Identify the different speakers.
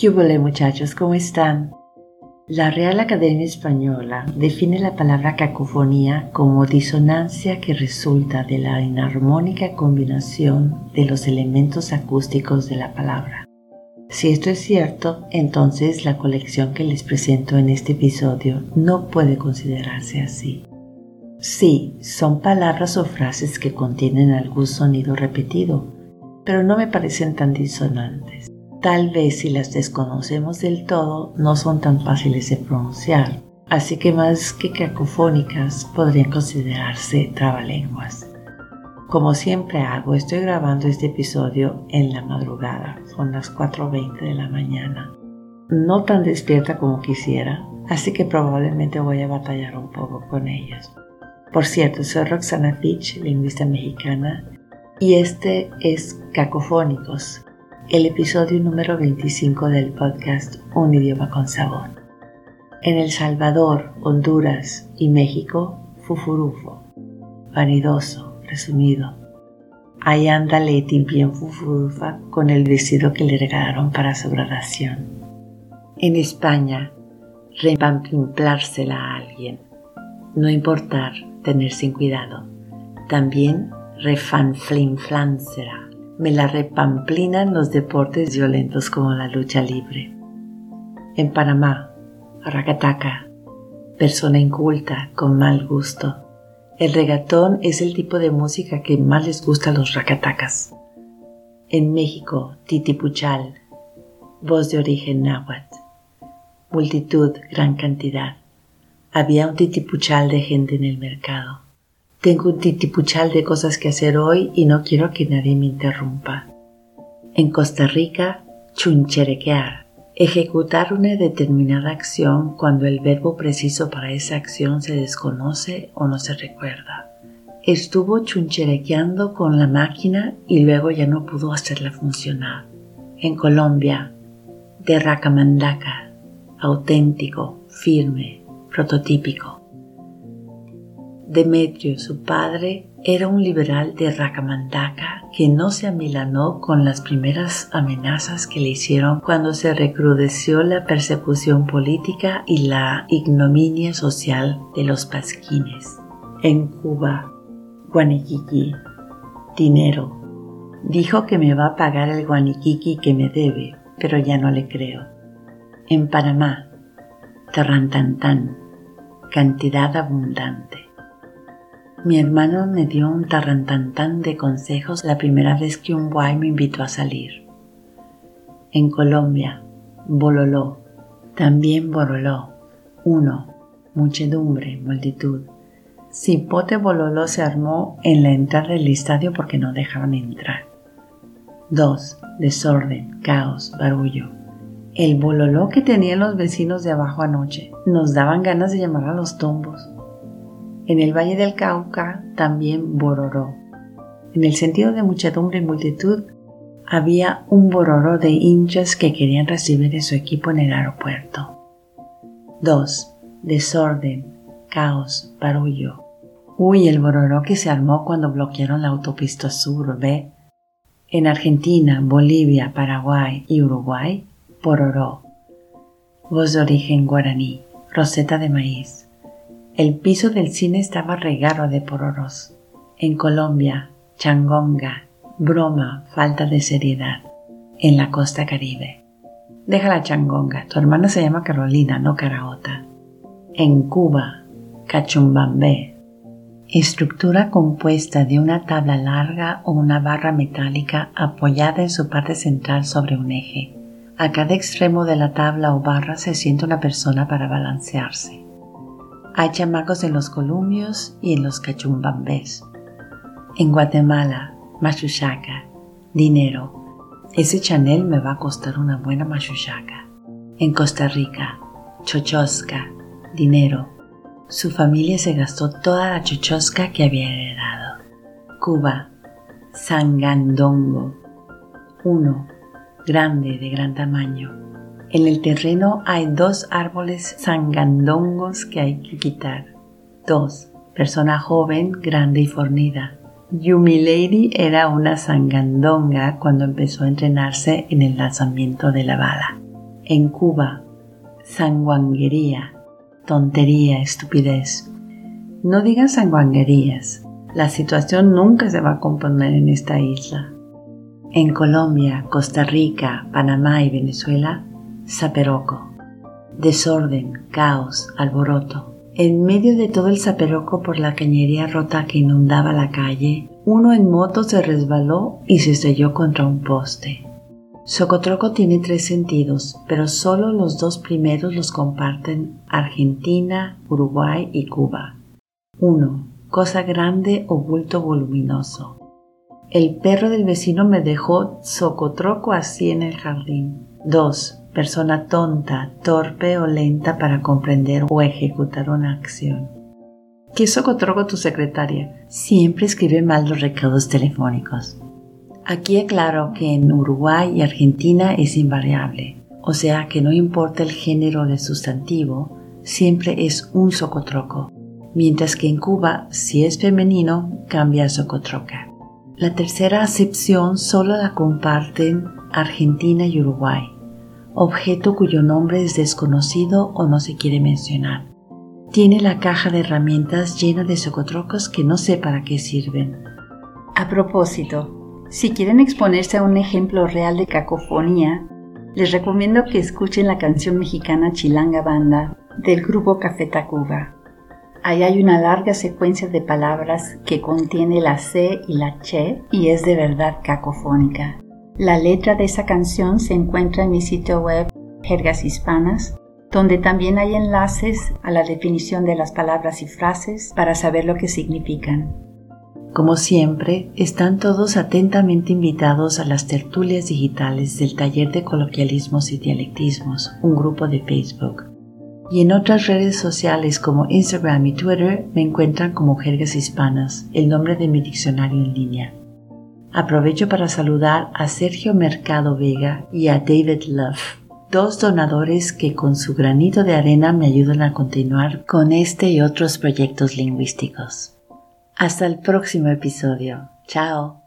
Speaker 1: ¿Qué muchachos? ¿Cómo están? La Real Academia Española define la palabra cacofonía como disonancia que resulta de la inarmónica combinación de los elementos acústicos de la palabra. Si esto es cierto, entonces la colección que les presento en este episodio no puede considerarse así. Sí, son palabras o frases que contienen algún sonido repetido, pero no me parecen tan disonantes. Tal vez si las desconocemos del todo no son tan fáciles de pronunciar, así que más que cacofónicas podrían considerarse trabalenguas. Como siempre hago, estoy grabando este episodio en la madrugada, son las 4.20 de la mañana. No tan despierta como quisiera, así que probablemente voy a batallar un poco con ellas. Por cierto, soy Roxana Fitch, lingüista mexicana, y este es Cacofónicos, el episodio número 25 del podcast Un idioma con sabor. En El Salvador, Honduras y México, fufurufo, vanidoso, resumido. Ahí anda Leti bien fufurufa con el vestido que le regalaron para su graduación. En España, repamplársela a alguien. No importar, tener sin cuidado. También refanflinflánsela me la repamplinan los deportes violentos como la lucha libre. En Panamá, racataca, persona inculta, con mal gusto. El regatón es el tipo de música que más les gusta a los racatacas. En México, titipuchal, voz de origen náhuatl. Multitud, gran cantidad. Había un titipuchal de gente en el mercado. Tengo un titipuchal de cosas que hacer hoy y no quiero que nadie me interrumpa. En Costa Rica, chuncherequear. Ejecutar una determinada acción cuando el verbo preciso para esa acción se desconoce o no se recuerda. Estuvo chuncherequeando con la máquina y luego ya no pudo hacerla funcionar. En Colombia, de racamandaca, auténtico, firme, prototípico. Demetrio, su padre, era un liberal de Racamandaca que no se amilanó con las primeras amenazas que le hicieron cuando se recrudeció la persecución política y la ignominia social de los pasquines. En Cuba, Guaniquiqui, dinero. Dijo que me va a pagar el guaniquiqui que me debe, pero ya no le creo. En Panamá, Terrantantán, cantidad abundante. Mi hermano me dio un tarrantantán de consejos la primera vez que un guay me invitó a salir. En Colombia, bololó, también bololó. Uno, muchedumbre, multitud. Cipote bololó se armó en la entrada del estadio porque no dejaban entrar. 2. Desorden, caos, barullo. El bololó que tenían los vecinos de abajo anoche. Nos daban ganas de llamar a los tombos. En el Valle del Cauca también bororó. En el sentido de muchedumbre y multitud, había un bororó de hinchas que querían recibir a su equipo en el aeropuerto. 2. Desorden, caos, barullo. Uy, el bororó que se armó cuando bloquearon la autopista sur, ¿ve? En Argentina, Bolivia, Paraguay y Uruguay, bororó. Voz de origen guaraní, roseta de maíz. El piso del cine estaba regado de pororos. En Colombia, changonga, broma, falta de seriedad. En la costa caribe. Deja la changonga, tu hermana se llama Carolina, no Caraota. En Cuba, cachumbambé. Estructura compuesta de una tabla larga o una barra metálica apoyada en su parte central sobre un eje. A cada extremo de la tabla o barra se sienta una persona para balancearse. Hay chamacos en los columbios y en los cachumbambés. En Guatemala, machuchaca, dinero. Ese Chanel me va a costar una buena machuchaca. En Costa Rica, chochosca, dinero. Su familia se gastó toda la chochosca que había heredado. Cuba, sangandongo. Uno, grande, de gran tamaño. En el terreno hay dos árboles sangandongos que hay que quitar. Dos. Persona joven, grande y fornida. Yumi Lady era una sangandonga cuando empezó a entrenarse en el lanzamiento de la bala. En Cuba, sanguanguería, tontería, estupidez. No digas sanguanguerías. La situación nunca se va a componer en esta isla. En Colombia, Costa Rica, Panamá y Venezuela, zaperoco. Desorden, caos, alboroto. En medio de todo el zaperoco por la cañería rota que inundaba la calle, uno en moto se resbaló y se estrelló contra un poste. Socotroco tiene tres sentidos, pero solo los dos primeros los comparten Argentina, Uruguay y Cuba. 1. Cosa grande o bulto voluminoso. El perro del vecino me dejó socotroco así en el jardín. 2. Persona tonta, torpe o lenta para comprender o ejecutar una acción. ¿Qué socotroco tu secretaria? Siempre escribe mal los recados telefónicos. Aquí aclaro que en Uruguay y Argentina es invariable, o sea que no importa el género del sustantivo, siempre es un socotroco, mientras que en Cuba, si es femenino, cambia a socotroca. La tercera acepción solo la comparten Argentina y Uruguay, objeto cuyo nombre es desconocido o no se quiere mencionar. Tiene la caja de herramientas llena de socotrocos que no sé para qué sirven. A propósito, si quieren exponerse a un ejemplo real de cacofonía, les recomiendo que escuchen la canción mexicana Chilanga Banda del grupo Café Tacuba. Ahí hay una larga secuencia de palabras que contiene la C y la Che y es de verdad cacofónica. La letra de esa canción se encuentra en mi sitio web Jergas Hispanas, donde también hay enlaces a la definición de las palabras y frases para saber lo que significan. Como siempre, están todos atentamente invitados a las tertulias digitales del Taller de Coloquialismos y Dialectismos, un grupo de Facebook. Y en otras redes sociales como Instagram y Twitter me encuentran como Jergas Hispanas, el nombre de mi diccionario en línea. Aprovecho para saludar a Sergio Mercado Vega y a David Love, dos donadores que con su granito de arena me ayudan a continuar con este y otros proyectos lingüísticos. Hasta el próximo episodio. Chao.